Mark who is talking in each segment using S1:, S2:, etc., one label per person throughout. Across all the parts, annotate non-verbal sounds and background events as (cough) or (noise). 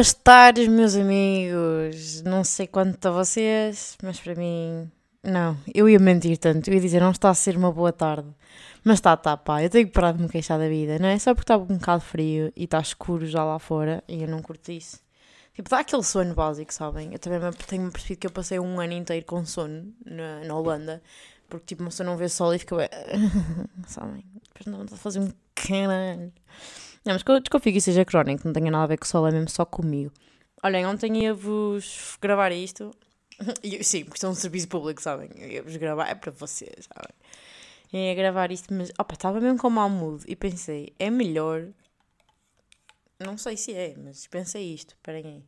S1: Boas tardes, meus amigos. Não sei quanto a vocês, mas para mim, não. Eu ia mentir tanto. Eu ia dizer, não está a ser uma boa tarde. Mas está, está, pá. Eu tenho que parar de me queixar da vida, não é? Só porque está um bocado frio e está escuro já lá fora e eu não curto isso. Tipo, dá aquele sono básico, sabem? Eu também tenho percebido que eu passei um ano inteiro com sono na, na Holanda. Porque, tipo, uma pessoa não vê sol e fica bem. (laughs) sabem? Depois não dá a fazer um caralho. Não, mas desconfio que seja crónico, não tenha nada a ver com o sol, é mesmo só comigo. Olhem, ontem ia-vos gravar isto. (laughs) E, sim, porque são um serviço público, sabem? Eu ia-vos gravar, é para vocês, sabem? Eu ia gravar isto, mas opa, estava mesmo com mau mood e pensei, é melhor. Não sei se é, mas pensei isto, esperem aí.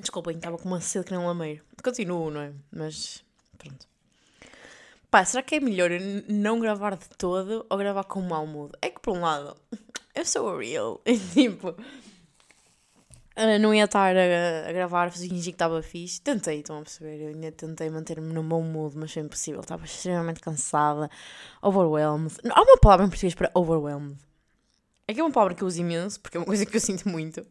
S1: Desculpem, estava com uma sede que não lameiro. Continuo, não é? Mas pronto. Pá, será que é melhor não gravar de todo ou gravar com mau mood? É que por um lado, (laughs) eu sou real. (laughs) tipo, não ia estar a, a gravar, fingir que estava fixe. Tentei, estão a perceber? Eu ainda tentei manter-me no bom mood, mas foi impossível. Estava extremamente cansada, overwhelmed. Há uma palavra em português para overwhelmed. É que é uma palavra que eu uso imenso, porque é uma (laughs) coisa que eu sinto muito.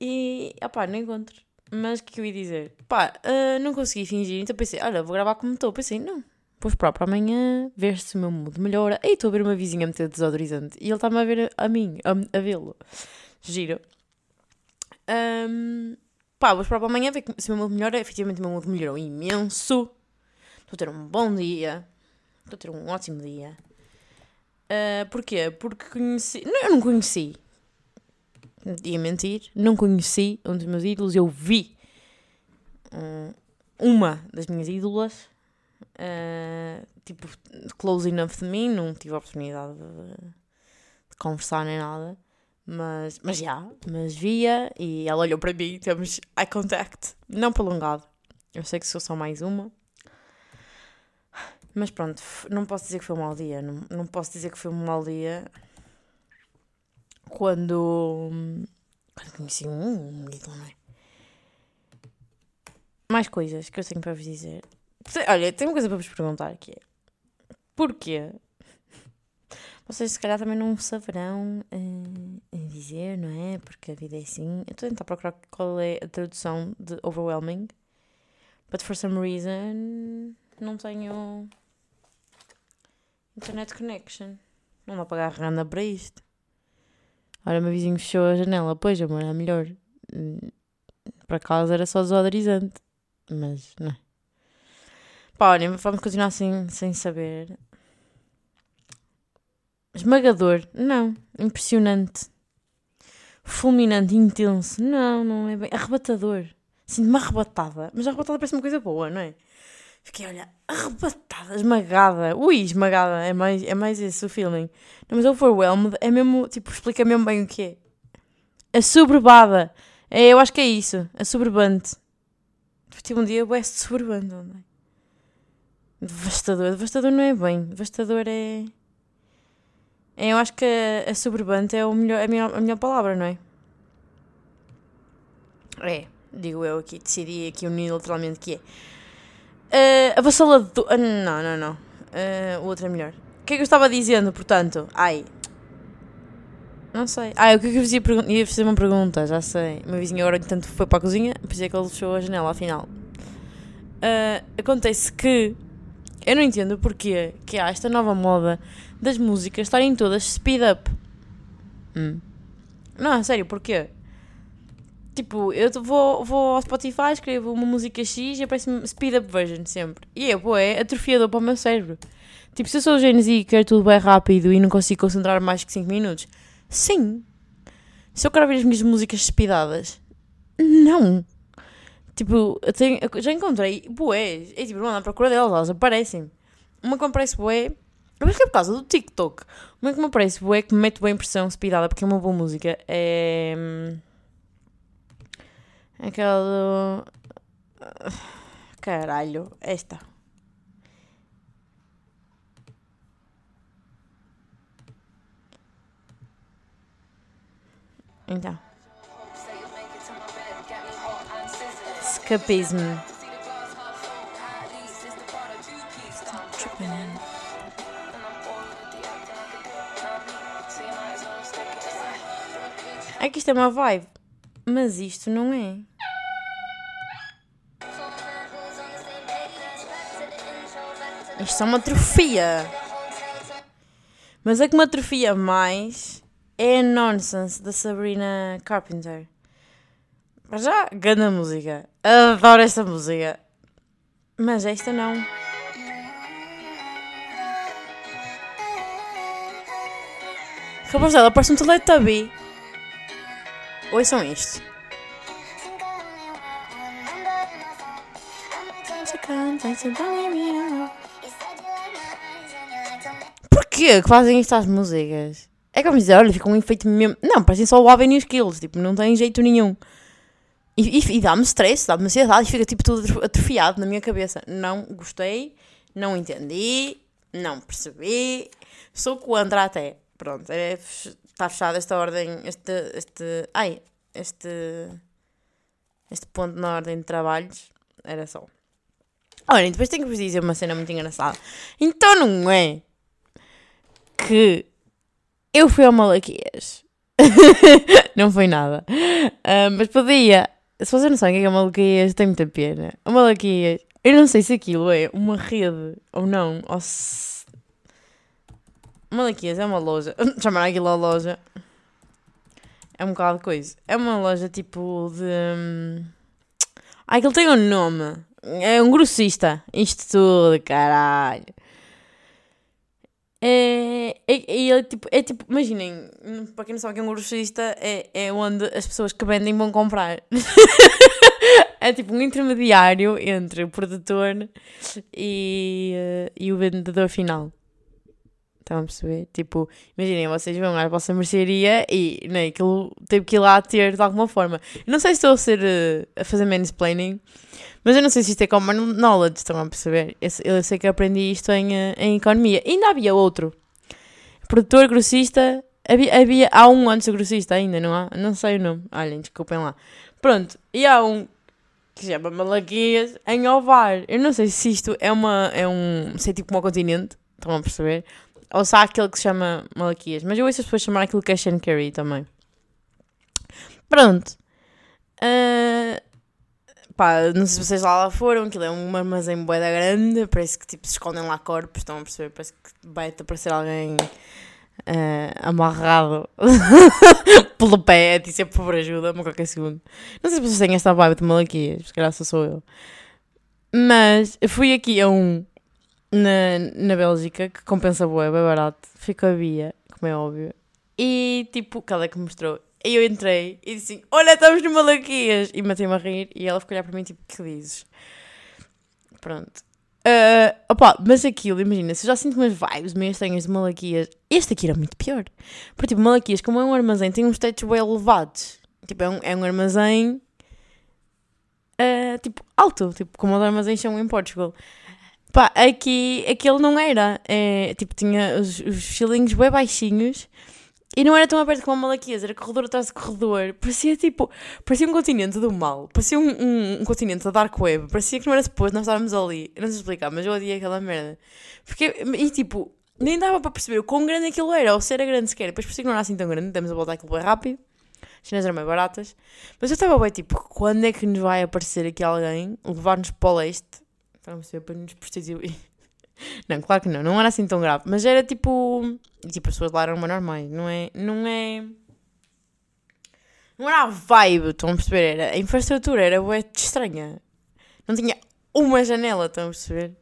S1: E, opá, não encontro. Mas o que, que eu ia dizer? Pá, uh, não consegui fingir, então pensei, olha, vou gravar como estou. Pensei, não, Vou esperar para amanhã, ver se o meu mood melhora. Aí estou a ver uma vizinha meter desodorizante e ele está-me a ver a, mim, a, a vê-lo. Giro. Um, pá, vou para amanhã ver se o meu mood melhora. Efetivamente o meu mood melhorou imenso. Estou a ter um bom dia. Estou a ter um ótimo dia. Uh, porquê? Porque conheci. Não, eu não conheci. Ia mentir. Não conheci um dos meus ídolos. Eu vi um, uma das minhas ídolas uh, tipo, close enough de mim, não tive a oportunidade de, de conversar nem nada. Mas, mas já, mas via e ela olhou para mim, temos eye contact, não prolongado. Eu sei que sou só mais uma. Mas pronto, não posso dizer que foi um mau dia. Não, não posso dizer que foi um mau dia quando, quando conheci um não é? Mais coisas que eu tenho para vos dizer. Olha, tenho uma coisa para vos perguntar que é porquê? Vocês se calhar também não saberão uh, dizer, não é? Porque a vida é assim. Eu estou a tentar procurar qual é a tradução de overwhelming. But for some reason não tenho internet connection. Não dá para pagar renda para isto. Olha, meu vizinho fechou a janela. Pois, amor, é melhor. Hum, para casa era só desodorizante. Mas, não é? Pá, olhem, vamos continuar assim, sem saber. Esmagador, não. Impressionante. Fulminante, intenso, não, não é bem. Arrebatador. Sinto-me arrebatada. Mas arrebatada parece uma coisa boa, não é? Fiquei, olha, arrebatada, esmagada. Ui, esmagada, é mais, é mais esse o feeling. Não, mas overwhelmed é mesmo, tipo, explica mesmo bem o que é. A soberbada. É, eu acho que é isso. A soberbante. Tive um dia, West soberbante, não é? Devastador. Devastador não é bem. Devastador é. é eu acho que a, a é o melhor, a, melhor, a melhor palavra, não é? É, digo eu aqui, decidi aqui unilateralmente que é. Uh, avassalador. Uh, não, não, não. Uh, o outro é melhor. O que é que eu estava dizendo, portanto? Ai. Não sei. Ah, o que é que eu ia, ia fazer uma pergunta, já sei. O meu vizinho agora, entanto, foi para a cozinha, por isso é que ele fechou a janela, afinal. Uh, acontece que eu não entendo porquê que há esta nova moda das músicas estarem todas speed up. Hum. Não, sério, porquê? Tipo, eu vou, vou ao Spotify, escrevo uma música X e aparece-me speed up version sempre. E é, pô, é atrofiador para o meu cérebro. Tipo, se eu sou Gen Z e quero tudo bem rápido e não consigo concentrar mais que 5 minutos, sim. Se eu quero ouvir as minhas músicas speedadas, não. Tipo, eu, tenho, eu já encontrei boés. É tipo, não à procura delas, elas aparecem. Uma que me aparece boé. Eu acho que é por causa do TikTok. Uma que me aparece boé que me mete boa impressão speedada porque é uma boa música. É. Hum, aquela. Caralho, esta. Então. Capismo. É que isto é uma vibe, mas isto não é. Isto é uma atrofia. Mas é a que me atrofia mais é a nonsense da Sabrina Carpenter. Mas já, grande música. Adoro esta música. Mas esta não. Rapaz, ela parece um Teletubby. Ouçam isto. Porquê que fazem estas músicas? É como dizer, olha, fica um efeito mesmo. Não, parecem só o Aven e os Kills, tipo, não tem jeito nenhum. E, e, e dá-me stress, dá-me ansiedade e fica tipo tudo atrofiado na minha cabeça. Não gostei, não entendi, não percebi, sou contra até. Pronto, é, está fechada esta ordem, este, este, ai, este, este ponto na ordem de trabalhos. Era só. Olha, depois tenho que vos dizer uma cena muito engraçada. Então não é que eu fui ao Malaquias. (laughs) não foi nada. Uh, mas podia. Se vocês não sabem o que é, é Malaquias, tem muita pena. O Malaquias, eu não sei se aquilo é uma rede ou não. Ou se... Malaquias é uma loja. (laughs) Chamar aquilo a loja. É um bocado de coisa. É uma loja tipo de. Ah, aquilo tem um nome. É um grossista. Isto tudo, caralho. É, é, é, tipo, é tipo, imaginem, para quem não sabe que é um grossista, é, é onde as pessoas que vendem vão comprar. (laughs) é tipo um intermediário entre o produtor e, uh, e o vendedor final. Estão a perceber? Tipo, imaginem, vocês vão à vossa mercearia e né, aquilo teve que ir lá ter de alguma forma. Não sei se estou a ser uh, a fazer mansplaining, mas eu não sei se isto é common knowledge, estão a perceber? Eu, eu sei que aprendi isto em, uh, em economia. E ainda havia outro. Produtor, grossista. Havia, havia, há um antes do grossista ainda, não há? Não sei o nome. Olhem, desculpem lá. Pronto, e há um que se chama Malaquias em Ovar. Eu não sei se isto é uma. É um. Se é tipo um continente. Estão a perceber? Ou há aquele que se chama Malaquias. Mas eu ouço as pessoas chamar aquilo cash and carry também. Pronto. Uh, pá, não sei se vocês lá, lá foram. Aquilo é um armazém boeda grande. Parece que tipo se escondem lá corpos. Estão a perceber? Parece que vai-te aparecer alguém uh, amarrado (laughs) pelo pé. A dizer por ajuda-me qualquer segundo. Não sei se vocês têm esta vibe de Malaquias. Se calhar só sou eu. Mas fui aqui a um na, na Bélgica, que compensa boa, é bem barato. Ficou a Bia, como é óbvio. E tipo, que ela é que mostrou. E eu entrei e disse assim: Olha, estamos no Malaquias! E matei-me a rir e ela ficou a olhar para mim tipo: Que dizes? Pronto. Uh, opa, mas aquilo, imagina, se eu já sinto umas vibes meio estranhas de Malaquias, este aqui era muito pior. Porque tipo, Malaquias, como é um armazém, tem uns tetos bem elevados. Tipo, é um, é um armazém. Uh, tipo, alto, tipo, como os armazéns são em Portugal. Pá, aqui aquele não era. É, tipo, tinha os, os chilinhos bem baixinhos e não era tão aberto como a Malaquias, era corredor atrás de corredor. Parecia tipo, parecia um continente do mal, parecia um, um, um continente da Dark Web, parecia que não era suposto nós estávamos ali. Eu não sei explicar, mas eu odiei aquela merda. Porque, e tipo, nem dava para perceber o quão grande aquilo era, ou se era grande sequer. Depois parecia que não era assim tão grande, demos a voltar aquilo bem rápido. As cenas eram mais baratas. Mas eu estava bem tipo, quando é que nos vai aparecer aqui alguém, levar-nos para o leste? Para não ser para nos prostituir. (laughs) Não, claro que não, não era assim tão grave, mas era tipo. Tipo, as pessoas lá eram mais normais, não é. Não é. Não era a vibe, estão a perceber? Era, a infraestrutura era estranha. Não tinha uma janela, estão a perceber?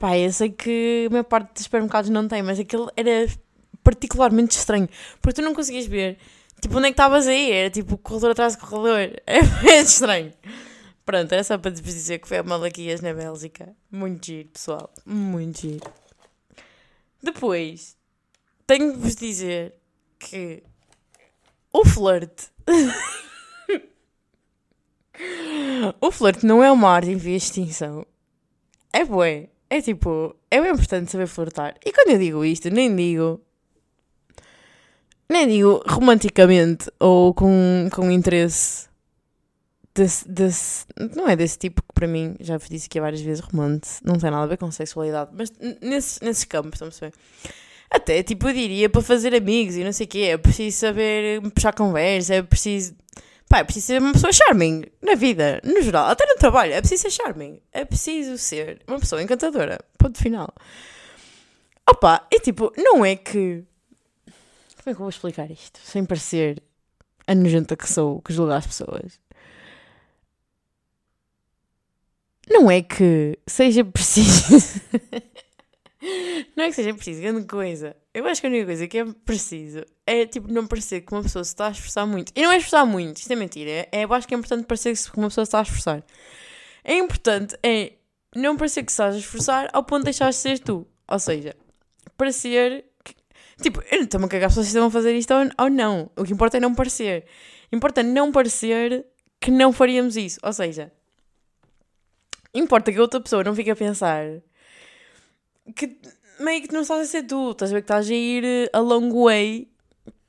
S1: Pá, eu sei que a maior parte dos supermercados não tem, mas aquele era particularmente estranho. Porque tu não conseguias ver, tipo, onde é que estavas aí? Era tipo corredor atrás de corredor. (laughs) Bem estranho. Pronto, era só para vos dizer que foi a Malaquias na Bélgica. Muito giro, pessoal. Muito giro. Depois, tenho de vos dizer que o flerte. (laughs) o flerte não é uma arte em via de extinção. É bué. É tipo, é bem importante saber flertar. E quando eu digo isto, nem digo. Nem digo romanticamente ou com, com interesse desse, desse, não é desse tipo que para mim, já vos disse aqui várias vezes, romance, não tem nada a ver com sexualidade, mas nesse, nesses campos, estão a perceber? Até, tipo, eu diria para fazer amigos e não sei o quê. É preciso saber puxar conversa, é preciso. Pá, é preciso ser uma pessoa charming na vida, no geral, até no trabalho. É preciso ser charming. É preciso ser uma pessoa encantadora. Ponto final. Opa, e tipo, não é que. Como é que eu vou explicar isto? Sem parecer a nojenta que sou, que julga as pessoas. Não é que seja preciso. (laughs) não é que seja preciso grande coisa. Eu acho que a única coisa que é preciso é tipo não parecer que uma pessoa se está a esforçar muito. E não é esforçar muito, isto é mentira. É, eu acho que é importante parecer que uma pessoa se está a esforçar. É importante é não parecer que estás a esforçar ao ponto de deixar de ser tu. Ou seja, parecer. Tipo, eu não estou a cagar se vocês a fazer isto ou não. O que importa é não parecer. Importa não parecer que não faríamos isso. Ou seja, importa que a outra pessoa não fique a pensar que meio que não estás a ser tu, estás a ver que estás a ir eh, a long way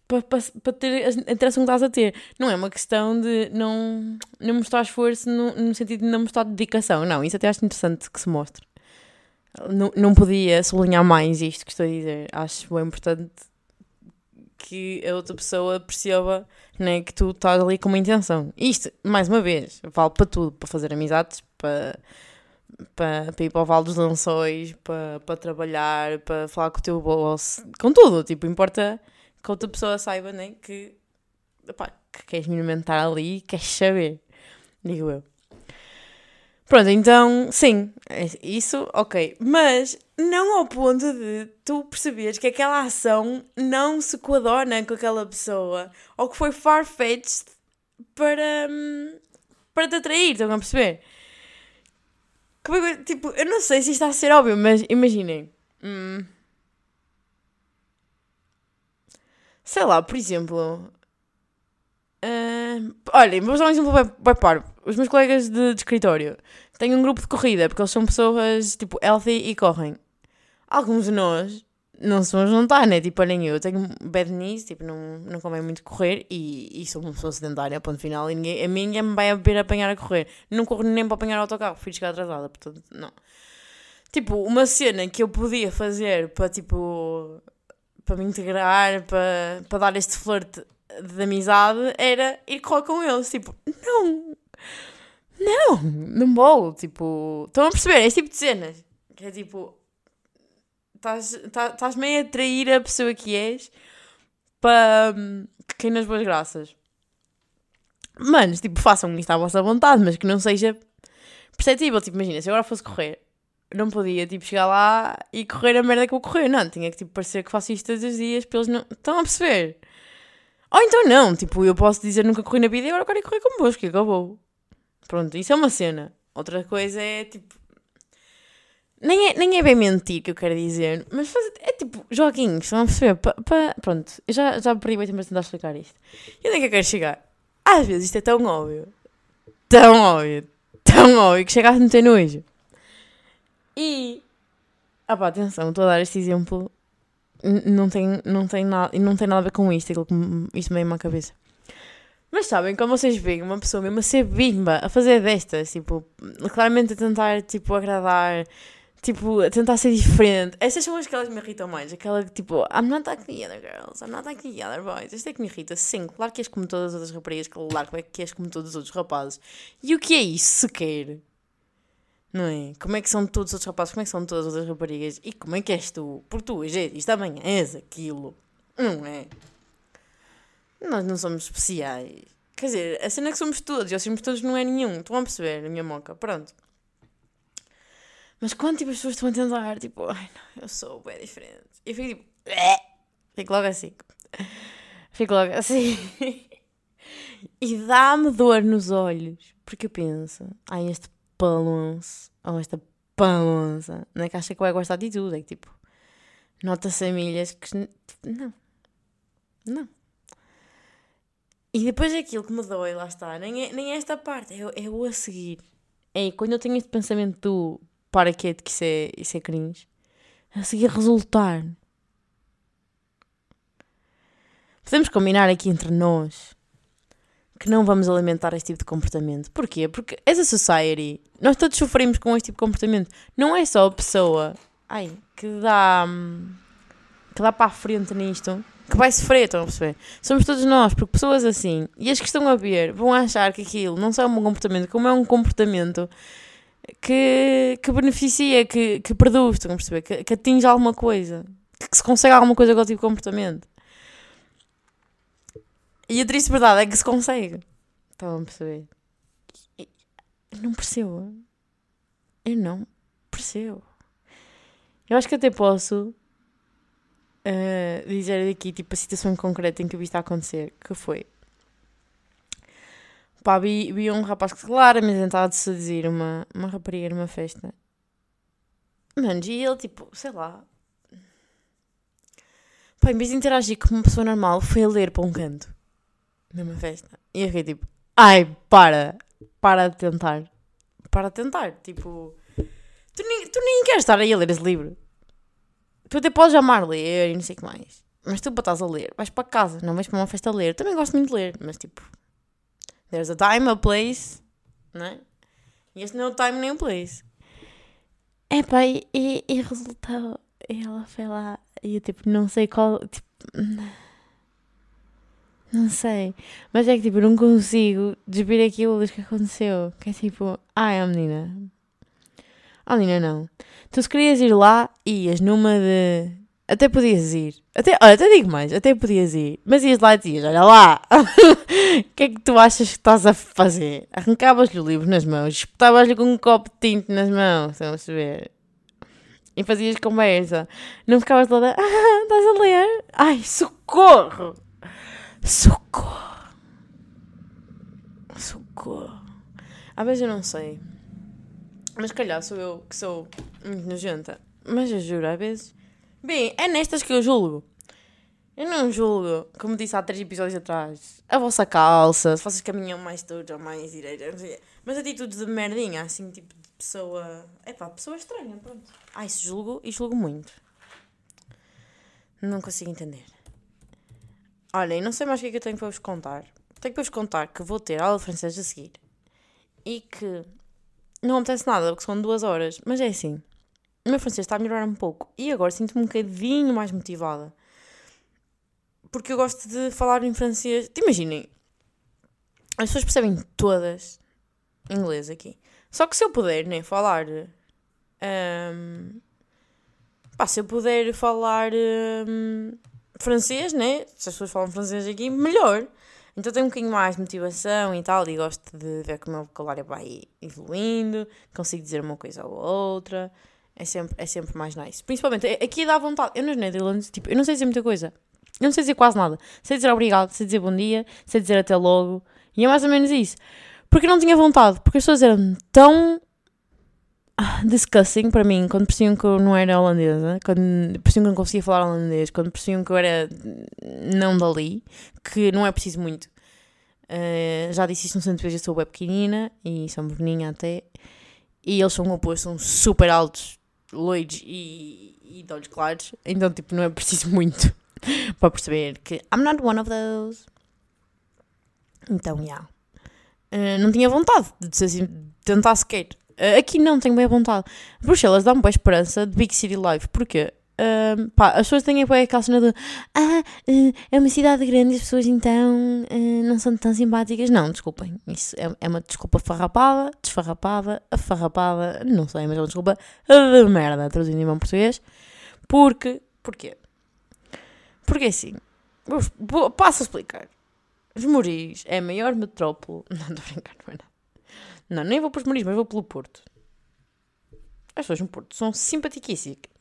S1: para pa, pa ter a interação que estás a ter. Não é uma questão de não, não mostrar esforço no, no sentido de não mostrar dedicação. Não, isso até acho interessante que se mostre. Não, não podia sublinhar mais isto que estou a dizer. Acho bem importante que a outra pessoa perceba né, que tu estás ali com uma intenção. Isto, mais uma vez, vale para tudo, para fazer amizades, para, para, para ir para o Vale dos Lençóis, para, para trabalhar, para falar com o teu boss, com tudo. Tipo, importa que a outra pessoa saiba né, que, opá, que queres minimamente estar ali e queres saber, digo eu. Pronto, então, sim, é isso, ok. Mas não ao ponto de tu perceberes que aquela ação não se coadona com aquela pessoa ou que foi far-fetched para, hum, para te atrair, estão a perceber? Tipo, eu não sei se isto está a ser óbvio, mas imaginem. Hum, sei lá, por exemplo. Uh, olhem, vou dar um exemplo bem, parvo. Os meus colegas de, de escritório têm um grupo de corrida, porque eles são pessoas, tipo, healthy e correm. Alguns de nós não somos juntar, né? Tipo, nem eu tenho bad knees, tipo, não, não convém muito correr e, e sou uma pessoa sedentária, ponto final, e ninguém, a mim ninguém me vai ver apanhar a correr. Não corro nem para apanhar o autocarro, fui chegar atrasada, portanto, não. Tipo, uma cena que eu podia fazer para, tipo, para me integrar, para, para dar este flerte de amizade, era ir correr com eles. Tipo, não, não, não vou, tipo, estão a perceber? Este tipo de cenas, que é tipo, estás tá, meio a trair a pessoa que és para quem nas boas graças. Manos, tipo, façam isto à vossa vontade, mas que não seja perceptível. Tipo, imagina, se eu agora fosse correr, não podia, tipo, chegar lá e correr a merda que eu correr. Não, tinha que, tipo, parecer que faço isto todos os dias para eles não... Estão a perceber? Ou então não, tipo, eu posso dizer nunca corri na vida e agora quero ir correr convosco e acabou. Pronto, isso é uma cena. Outra coisa é, tipo, nem é, nem é bem mentir que eu quero dizer, mas faz, é tipo joguinhos, estão a perceber? Pa, pa, pronto, eu já, já perdi muito tempo a tentar explicar isto. E onde é que eu quero chegar? Às vezes isto é tão óbvio, tão óbvio, tão óbvio que chega a não ter nojo. E. Ah pá, atenção, estou a dar este exemplo. Não tem, não, tem nada, não tem nada a ver com isto, aquilo que isto meio-me cabeça. Mas sabem, como vocês veem uma pessoa mesmo a ser bimba, a fazer destas, tipo, claramente a tentar, tipo, agradar, tipo, a tentar ser diferente. Essas são as que elas me irritam mais. Aquela que, tipo, I'm not like the other girls, I'm not like the other boys. Esta é que me irrita. Sim, claro que és como todas as outras raparigas, claro que és como todos os outros rapazes. E o que é isso sequer? Não é? Como é que são todos os outros rapazes? Como é que são todas as outras raparigas? E como é que és tu? Porque tu és isto, também és aquilo. Não é? Nós não somos especiais. Quer dizer, a cena é que somos todos, e os somos todos não é nenhum. Estão a perceber a minha moca? Pronto. Mas quando tipo, as pessoas estão a tentar, tipo, ai não, eu sou bem diferente. E eu fico tipo, Bleh! fico logo assim. Fico logo assim. (laughs) e dá-me dor nos olhos. Porque eu penso, ai, este palonço, ou esta palonça, não é que acha que vai gostar de tudo. É que tipo, nota-se a milhas que. Não. Não. E depois aquilo que me dói, lá está, nem é, nem é esta parte, é, é o a seguir. É quando eu tenho este pensamento do para que que isso é, isso é cringe, a seguir resultar. Podemos combinar aqui entre nós que não vamos alimentar este tipo de comportamento. Porquê? Porque as a society, nós todos sofremos com este tipo de comportamento. Não é só a pessoa ai, que dá. Que dá para a frente nisto, que vai sofrer, estão a perceber? Somos todos nós, porque pessoas assim, e as que estão a ver, vão achar que aquilo não só é um comportamento, como é um comportamento que, que beneficia, que, que produz, estão a perceber? Que, que atinge alguma coisa, que se consegue alguma coisa com o tipo de comportamento. E a triste verdade é que se consegue. Estão a perceber? não percebo. Eu não percebo. Eu acho que até posso uh, dizer aqui, tipo, a situação concreta em que eu vi isto a acontecer, que foi... Pá, vi, vi um rapaz que claramente tentava seduzir uma, uma rapariga numa festa. Mano, e ele, tipo, sei lá... Pá, em vez de interagir com uma pessoa normal, foi a ler para um canto. Numa festa. E eu fiquei tipo, ai, para, para de tentar. Para de tentar, tipo... Tu nem, tu nem queres estar aí a ler esse livro. Tu até podes amar ler e não sei o que mais. Mas tu para estás a ler, vais para casa, não vais para uma festa a ler. Também gosto muito de ler, mas tipo. There's a time, a place. Não é? E este não é o time nem o place. É pá, e, e, resultou. E ela foi lá e eu tipo, não sei qual. Tipo. Não sei. Mas é que tipo, não consigo desver aquilo que aconteceu. Que é tipo, ai, a menina, Alina, não. Tu se querias ir lá, ias numa de. Até podias ir. Até, olha, até digo mais, até podias ir. Mas ias lá e dizias: Olha lá, o (laughs) que é que tu achas que estás a fazer? Arrancavas-lhe o livro nas mãos, espetavas-lhe com um copo de tinto nas mãos, estamos a ver? E fazias conversa. Não ficavas lá, ah, estás a ler? Ai, socorro! Socorro! Socorro! Às vezes eu não sei. Mas calhar sou eu que sou muito nojenta. Mas eu juro, às vezes. Bem, é nestas que eu julgo. Eu não julgo, como disse há três episódios atrás, a vossa calça, se vocês caminham mais todos ou mais direita, não sei. Mas atitudes de merdinha, assim, tipo de pessoa. É pá, pessoa estranha, pronto. Ah, isso julgo e julgo muito. Não consigo entender. Olhem, não sei mais o que é que eu tenho para vos contar. Tenho para vos contar que vou ter aula de francês a seguir. E que não acontece nada, porque são duas horas. Mas é assim, o meu francês está a melhorar um pouco. E agora sinto-me um bocadinho mais motivada. Porque eu gosto de falar em francês. Imaginem, as pessoas percebem todas inglês aqui. Só que se eu puder, né, falar. Um, pá, se eu puder falar um, francês, né? Se as pessoas falam francês aqui, melhor. Então tenho um bocadinho mais motivação e tal, e gosto de ver que o meu vocabulário vai evoluindo, consigo dizer uma coisa ou outra, é sempre, é sempre mais nice. Principalmente, aqui dá vontade, eu nos Netherlands, tipo, eu não sei dizer muita coisa, eu não sei dizer quase nada, sei dizer obrigado, sei dizer bom dia, sei dizer até logo, e é mais ou menos isso. Porque eu não tinha vontade, porque as pessoas eram tão discussing para mim, quando percebiam que eu não era holandesa, quando percebiam que eu não conseguia falar holandês, quando percebiam que eu era não dali, que não é preciso muito. Uh, já disse isto no centro eu sou web pequenina e sou morninha até. E eles são opostos, são super altos, loiros e, e de olhos. Então, tipo, não é preciso muito (laughs) para perceber que I'm not one of those. Então, já. Yeah. Uh, não tinha vontade de, assim, de tentar sequer. Uh, aqui não tenho bem vontade. Bruxelas dá-me boa esperança de Big City Life. Porquê? Uh, pá, as pessoas têm bem aquela cena de ah, uh, é uma cidade grande as pessoas então uh, não são tão simpáticas. Não, desculpem. Isso é, é uma desculpa farrapada, desfarrapada, afarrapada, não sei, mas é uma desculpa de merda, traduzindo em bom português. Porque, porquê? Porque assim, passo a explicar. Os Moris é a maior metrópole. (laughs) Não, estou a brincar, não é nada. Não, nem vou para os Moris, mas vou pelo Porto. As pessoas no Porto são simpaticíssimas.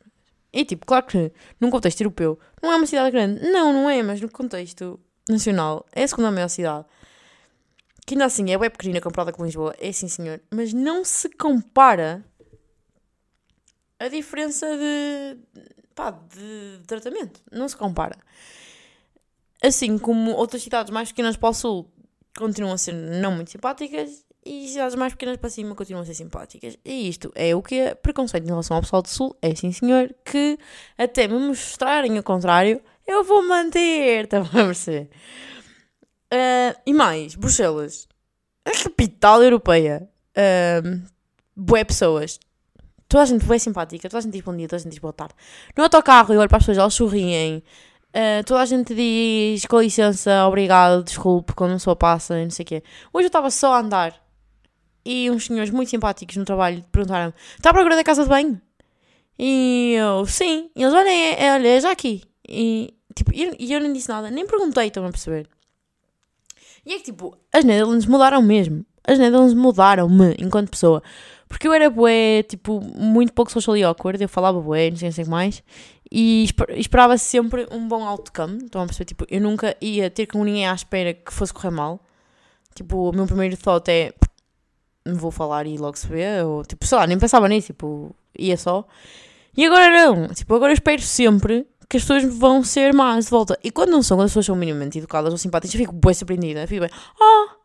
S1: E tipo, claro que num contexto europeu não é uma cidade grande. Não, não é, mas no contexto nacional é a segunda maior cidade. Que ainda assim é bem pequenina comparada com Lisboa, é sim senhor. Mas não se compara a diferença de, pá, de tratamento. Não se compara. Assim como outras cidades mais pequenas para o sul continuam a ser não muito simpáticas e cidades mais pequenas para cima continuam a ser simpáticas. E isto é o que é preconceito em relação ao pessoal do Sul. É sim, senhor, que até me mostrarem o contrário, eu vou manter. (laughs) Estão a perceber? Uh, e mais, Bruxelas, a capital europeia. Uh, boé pessoas. toda a gente foi simpática, toda a gente diz bom dia, toda a gente diz boa tarde. No autocarro eu olho para as pessoas, elas sorriem. Uh, toda a gente diz com licença, obrigado, desculpe, quando a pessoa passa, não sei o quê. Hoje eu estava só a andar e uns senhores muito simpáticos no trabalho perguntaram-me: está à procura da casa de banho? E eu, sim. E eles, olha, é, é, olha, é já aqui. E, tipo, eu, eu não disse nada, nem perguntei, estão a perceber? E é que, tipo, as Netherlands mudaram mesmo. As Netherlands mudaram-me enquanto pessoa. Porque eu era bué, tipo, muito pouco socially awkward, eu falava bué, não sei, não sei mais. E esperava sempre um bom outcome, estão a perceber? Tipo, eu nunca ia ter com ninguém à espera que fosse correr mal. Tipo, o meu primeiro thought é, vou falar e logo se vê, ou tipo, sei lá, nem pensava nisso, tipo, ia só. E agora não, tipo, agora espero sempre que as pessoas vão ser más de volta. E quando não são, quando as pessoas são minimamente educadas ou simpáticas, eu fico bem surpreendida. Fico bem, ah,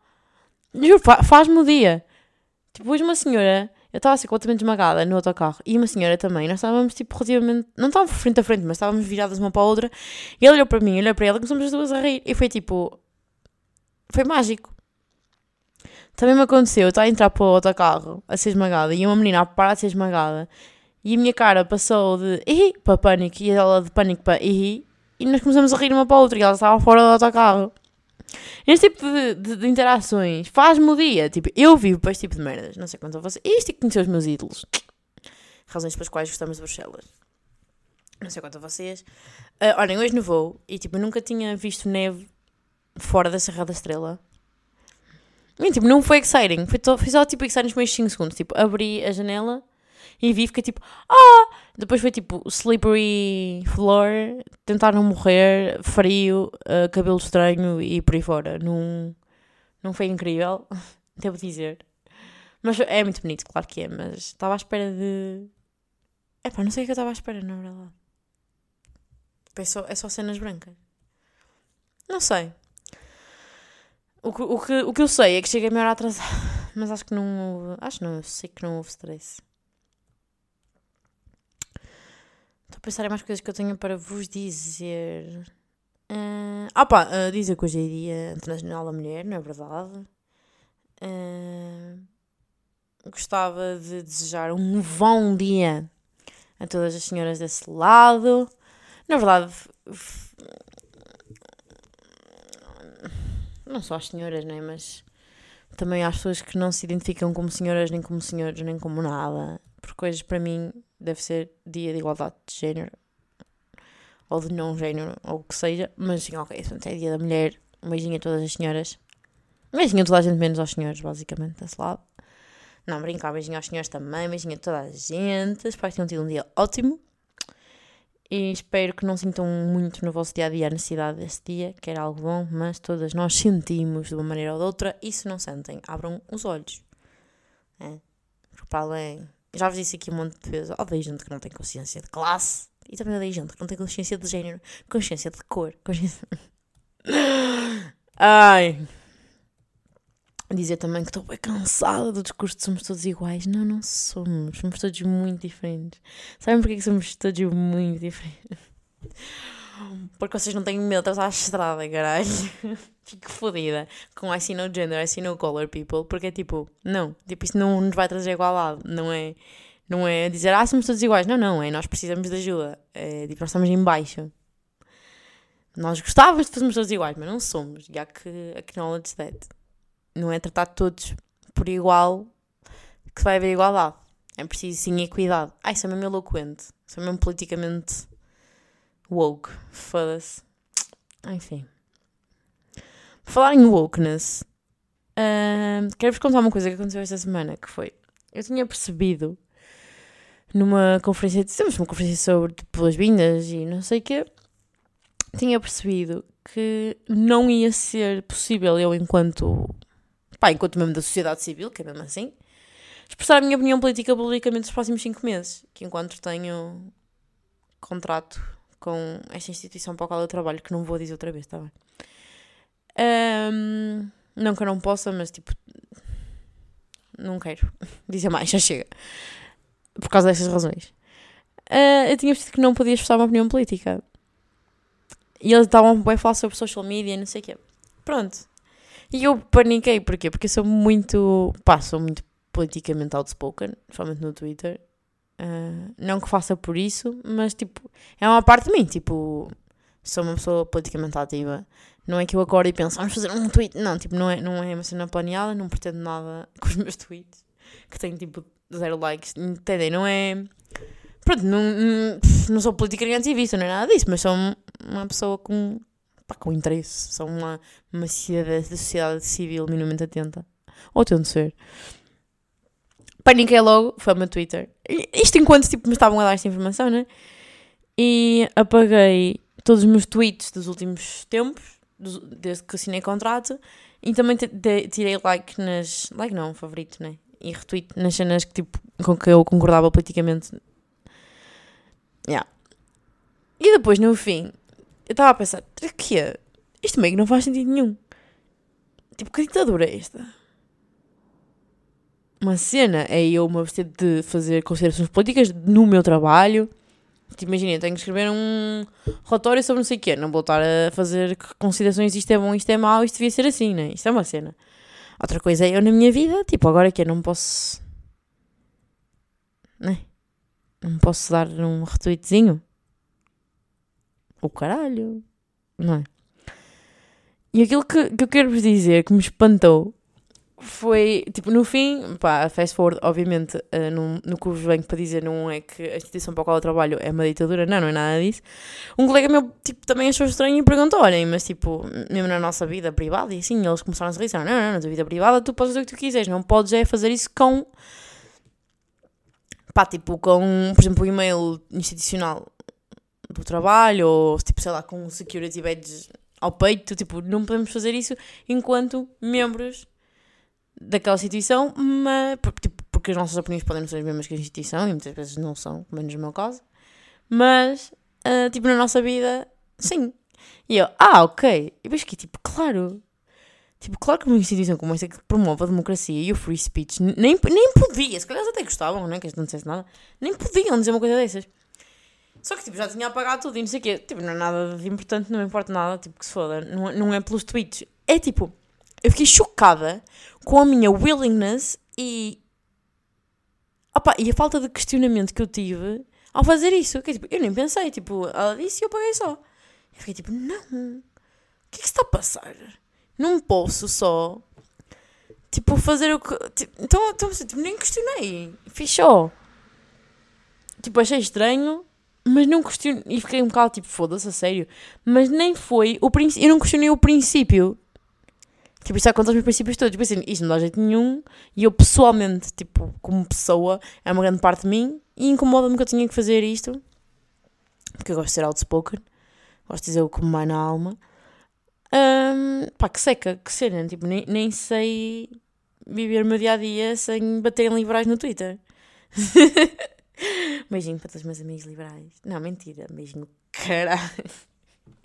S1: juro, faz-me o dia. Tipo, hoje uma senhora, eu estava assim completamente esmagada no autocarro, e uma senhora também, nós estávamos tipo relativamente, não estávamos frente a frente, mas estávamos viradas uma para a outra, e ela olhou para mim, olhou para ela, e começamos as duas a rir, e foi tipo, foi mágico. Também me aconteceu, eu estava a entrar para o autocarro a ser esmagada, e uma menina a parar de ser esmagada, e a minha cara passou de ih para pânico e ela de pânico para ih e nós começamos a rir uma para a outra e ela estava fora do autocarro. Este tipo de, de, de interações faz-me o dia. Tipo, eu vivo para este tipo de merdas. Não sei quanto a você. Isto é conhecer os meus ídolos. (tsk) Razões pelas quais gostamos de Bruxelas. Não sei quanto a vocês. Uh, olhem, hoje nevou e tipo, eu nunca tinha visto neve fora da Serra da Estrela. E, tipo, não foi exciting. Foi, to, foi só tipo exciting nos meus 5 segundos. Tipo, abri a janela e vi, fiquei tipo, ah! Depois foi tipo slippery floor, tentar não morrer, frio, uh, cabelo estranho e por aí fora. Não, não foi incrível, (laughs) devo dizer. Mas é muito bonito, claro que é, mas estava à espera de. É pá, não sei o que eu estava à espera, na verdade. É só, é só cenas brancas. Não sei. O que, o, que, o que eu sei é que cheguei meia hora atrasada. (laughs) Mas acho que não houve. Acho não, sei que não houve stress. Estou a pensar em mais coisas que eu tenho para vos dizer. Uh, ah pá, uh, dizer que hoje é dia internacional da mulher, não é verdade? Uh, gostava de desejar um bom dia a todas as senhoras desse lado. Na verdade, não só as senhoras, né? Mas também há pessoas que não se identificam como senhoras, nem como senhores, nem como nada. Por coisas para mim deve ser dia de igualdade de género ou de não género, ou o que seja, mas sim, ok, é dia da mulher. Um beijinho a todas as senhoras. Um beijinho a toda a gente, menos aos senhores, basicamente, desse lado. Não, brincar, um beijinho aos senhores também, um beijinho a toda a gente. Espero que tenham tido um dia ótimo. E espero que não sintam muito no vosso dia a dia a necessidade desse dia, que era algo bom, mas todas nós sentimos de uma maneira ou de outra, e se não sentem, abram os olhos. É. Porque para além já vos disse aqui um monte de vezes, odeio gente que não tem consciência de classe e também odeio gente que não tem consciência de género, consciência de cor, consciência... (laughs) Ai... Dizer também que estou bem cansada do discurso de somos todos iguais. Não, não somos. Somos todos muito diferentes. Sabem porquê que somos todos muito diferentes? Porque vocês não têm medo de atravessar a estrada, caralho. (laughs) Fico fodida com I see no gender, I see no color people. Porque é tipo, não, tipo, isso não nos vai trazer igualdade. Não é, não é dizer, ah, somos todos iguais. Não, não, é nós precisamos de ajuda. É tipo, nós estamos em baixo. Nós gostávamos de fazermos todos iguais, mas não somos. Já que acknowledge that. Não é tratar todos por igual que vai haver igualdade. É preciso sim equidade. Ai, é mesmo eloquente. Isso é mesmo politicamente woke. Foda-se. Enfim. Por falar em wokeness, uh, quero-vos contar uma coisa que aconteceu esta semana, que foi, eu tinha percebido numa conferência, temos uma conferência sobre boas-vindas e não sei o quê, tinha percebido que não ia ser possível eu enquanto, pá, enquanto membro da sociedade civil, que é mesmo assim, expressar a minha opinião política publicamente nos próximos 5 meses, que enquanto tenho contrato com esta instituição para a qual eu trabalho, que não vou dizer outra vez, está bem? Um, não que eu não possa, mas tipo. Não quero (laughs) dizer mais, já chega. Por causa destas razões. Uh, eu tinha percebido que não podia expressar uma opinião política. E eles estavam bem falar sobre social media e não sei o quê. Pronto. E eu paniquei, porquê? Porque eu sou muito. pá, sou muito politicamente outspoken, principalmente no Twitter. Uh, não que faça por isso, mas tipo, é uma parte de mim. Tipo, sou uma pessoa politicamente ativa. Não é que eu acordo e penso, vamos fazer um tweet. Não, tipo, não é, não é uma cena planeada, não pretendo nada (laughs) com os meus tweets, que tenho tipo zero likes. Entendem? Não é. Pronto, não, não, não sou política ativista, não é nada disso, mas sou uma pessoa com, pá, com interesse. Sou uma, uma da sociedade civil minimamente atenta. Ou tento ser. Paniquei logo, foi o meu Twitter. Isto enquanto tipo, me estavam a dar esta informação, né? E apaguei todos os meus tweets dos últimos tempos, desde que assinei contrato, e também tirei like nas. Like não, favorito, né? E retweet nas cenas que, tipo, com que eu concordava politicamente. Yeah. E depois, no fim, eu estava a pensar, que é? Isto meio que não faz sentido nenhum. Tipo, que ditadura é esta? Uma cena é eu me abster de fazer considerações políticas no meu trabalho. Tipo, imagina, tenho que escrever um relatório sobre não sei o quê. Não vou estar a fazer considerações isto é bom, isto é mau, isto devia ser assim, né? Isto é uma cena. Outra coisa é eu na minha vida, tipo, agora que eu não posso. Né? Não posso dar um retweetzinho. O caralho. Não é? E aquilo que, que eu quero vos dizer que me espantou foi, tipo, no fim, pá, fast forward, obviamente, uh, no, no que vos venho para dizer não é que a instituição para a qual eu trabalho é uma ditadura, não, não é nada disso. Um colega meu, tipo, também achou estranho e perguntou, olhem, mas, tipo, mesmo na nossa vida privada, e assim, eles começaram a se rir, não, não, não, na tua vida privada tu podes fazer o que tu quiseres, não podes é fazer isso com, pá, tipo, com, por exemplo, o e-mail institucional do trabalho, ou, tipo, sei lá, com security badges ao peito, tipo, não podemos fazer isso enquanto membros daquela instituição, mas, tipo, porque as nossas opiniões podem não ser as mesmas que a instituição, e muitas vezes não são, pelo menos no meu caso, mas, uh, tipo, na nossa vida, sim. E eu, ah, ok. E depois que, tipo, claro. Tipo, claro que uma instituição como esta que promove a democracia e o free speech nem, nem podia, se calhar até gostavam, não é? Que eles não dissessem nada, nem podiam dizer uma coisa dessas. Só que, tipo, já tinha apagado tudo e não sei o quê. Tipo, não é nada de importante, não me importa nada, tipo, que se foda. Não, é, não é pelos tweets. É tipo, eu fiquei chocada com a minha willingness e. Opa, e a falta de questionamento que eu tive ao fazer isso. Que, tipo, eu nem pensei, tipo, ela disse e eu paguei só. Eu fiquei tipo, não, o que é que está a passar? Não posso só, tipo, fazer o que. Tipo, então, então tipo, nem questionei. Só. Tipo, achei estranho, mas não questionei. E fiquei um bocado tipo, foda-se, a sério. Mas nem foi o princípio. Eu não questionei o princípio. Tipo, isto contra os meus princípios todos. Tipo assim, isto não dá jeito nenhum. E eu pessoalmente, tipo, como pessoa, é uma grande parte de mim. E incomoda-me que eu tenha que fazer isto. Porque eu gosto de ser outspoken. Gosto de dizer o que me vai na alma. Um, pá, que seca, que cena. Tipo, nem, nem sei viver o meu dia a dia sem bater em liberais no Twitter. (laughs) (laughs) beijinho para todos os meus amigos liberais. Não, mentira. Beijinho, caralho.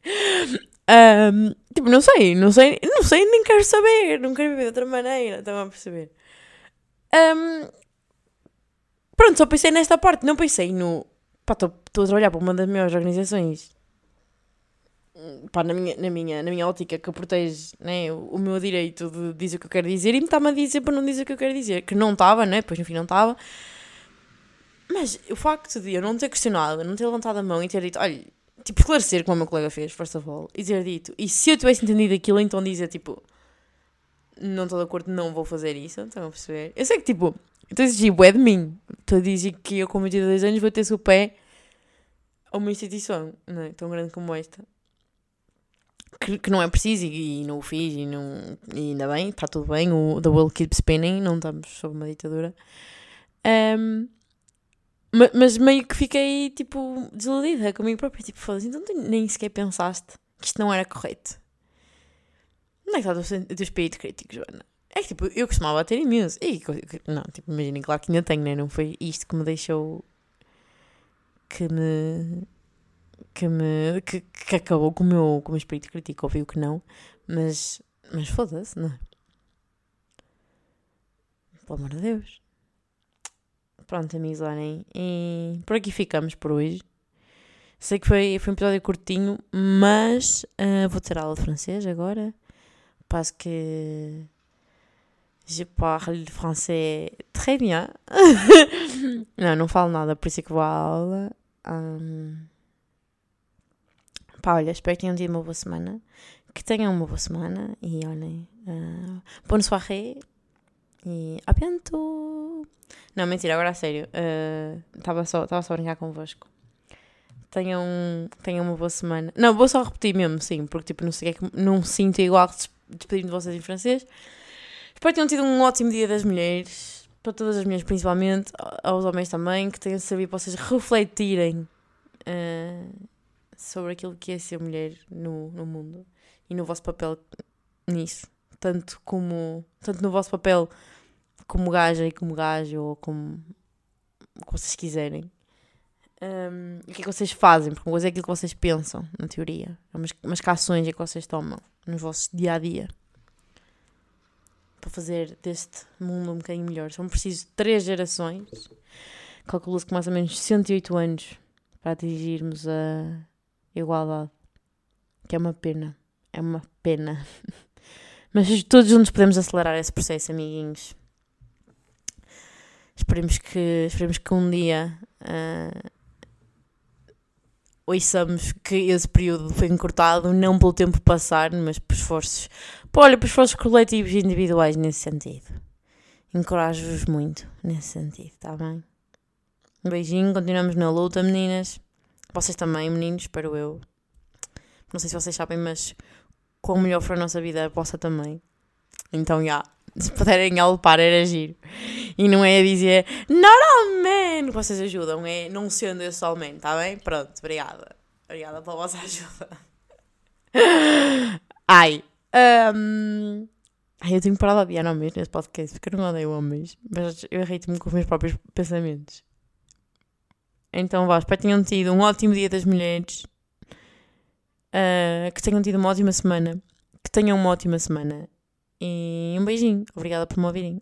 S1: (laughs) Um, tipo, não sei, não sei, não sei, nem quero saber, não quero viver de outra maneira, estão a perceber? Um, pronto, só pensei nesta parte, não pensei no. Pá, estou a trabalhar para uma das maiores organizações. Pá, na minha, na minha, na minha ótica que protege né, o, o meu direito de dizer o que eu quero dizer e me está-me a dizer para não dizer o que eu quero dizer. Que não estava, né? Pois no fim não estava. Mas o facto de eu não ter questionado, não ter levantado a mão e ter dito, olha, tipo, esclarecer como o meu colega fez, first of all, e ter dito, e se eu tivesse entendido aquilo, então dizer, tipo, não estou de acordo, não vou fazer isso, estão a perceber? Eu sei que, tipo, estou a exigir bué de mim, estou a dizer que eu, com 22 anos, vou ter-se o pé a uma instituição, não é? Tão grande como esta. Que, que não é preciso e, e, não o fiz e, não, e ainda bem, está tudo bem, o The World Keeps Spinning, não estamos sob uma ditadura. Um, mas meio que fiquei, tipo, desiludida comigo própria. Tipo, foda-se, então nem sequer pensaste que isto não era correto. Onde é que está o teu espírito crítico, Joana? É que, tipo, eu costumava ter imenso. E, não, tipo, imaginem, claro que ainda tenho, né? Não foi isto que me deixou... Que me... Que me... Que, que acabou com o meu, com o meu espírito crítico. Ouviu que não. Mas... Mas foda-se, não é? Pelo amor de Deus. Pronto, amigos, olhem. E por aqui ficamos por hoje. Sei que foi, foi um episódio curtinho, mas uh, vou ter aula de francês agora. Passo que. Je parle français très bien. (laughs) não, não falo nada, por isso é que vou à aula. Um... Pá, olha, espero que tenham tido uma boa semana. Que tenham uma boa semana e olhem. Uh... Bonne soirée e a bientôt. Não, mentira, agora a sério. Estava uh, só, só a brincar convosco. Tenham, tenham uma boa semana. Não, vou só repetir mesmo, sim, porque tipo, não sei é não sinto igual despedindo de vocês em francês. Espero que tenham tido um ótimo dia das mulheres, para todas as mulheres principalmente, aos homens também, que tenham sabido vocês refletirem uh, sobre aquilo que é ser mulher no, no mundo e no vosso papel nisso. Tanto como tanto no vosso papel como gaja e como gajo, ou como, como vocês quiserem. Um, o que é que vocês fazem? Porque uma coisa é aquilo que vocês pensam, na teoria. Mas, que ações é que vocês tomam no vosso dia a dia para fazer deste mundo um bocadinho melhor. São precisos três gerações. Calcula-se que mais ou menos 108 anos para atingirmos a igualdade. Que é uma pena. É uma pena. (laughs) Mas todos juntos podemos acelerar esse processo, amiguinhos. Esperemos que, esperemos que um dia uh, ouçamos que esse período foi encurtado, não pelo tempo passar, mas por esforços, por, olha, por esforços coletivos e individuais nesse sentido. Encorajo-vos muito nesse sentido, está bem? Um beijinho, continuamos na luta, meninas. Vocês também, meninos, espero eu. Não sei se vocês sabem, mas quão melhor for a nossa vida, a vossa também. Então, já. Yeah se puderem alpar era giro. E não é dizer not men, vocês ajudam, é não sendo esse all men, tá bem? Pronto, obrigada. Obrigada pela vossa ajuda. Ai. Um... Ai, eu tenho que parar de odiar homens nesse podcast, porque eu não odeio homens, mas eu irrito-me com os meus próprios pensamentos. Então vá, espero que tenham tido um ótimo dia das mulheres, uh, que tenham tido uma ótima semana, que tenham uma ótima semana e um beijinho. Obrigada por me ouvirem.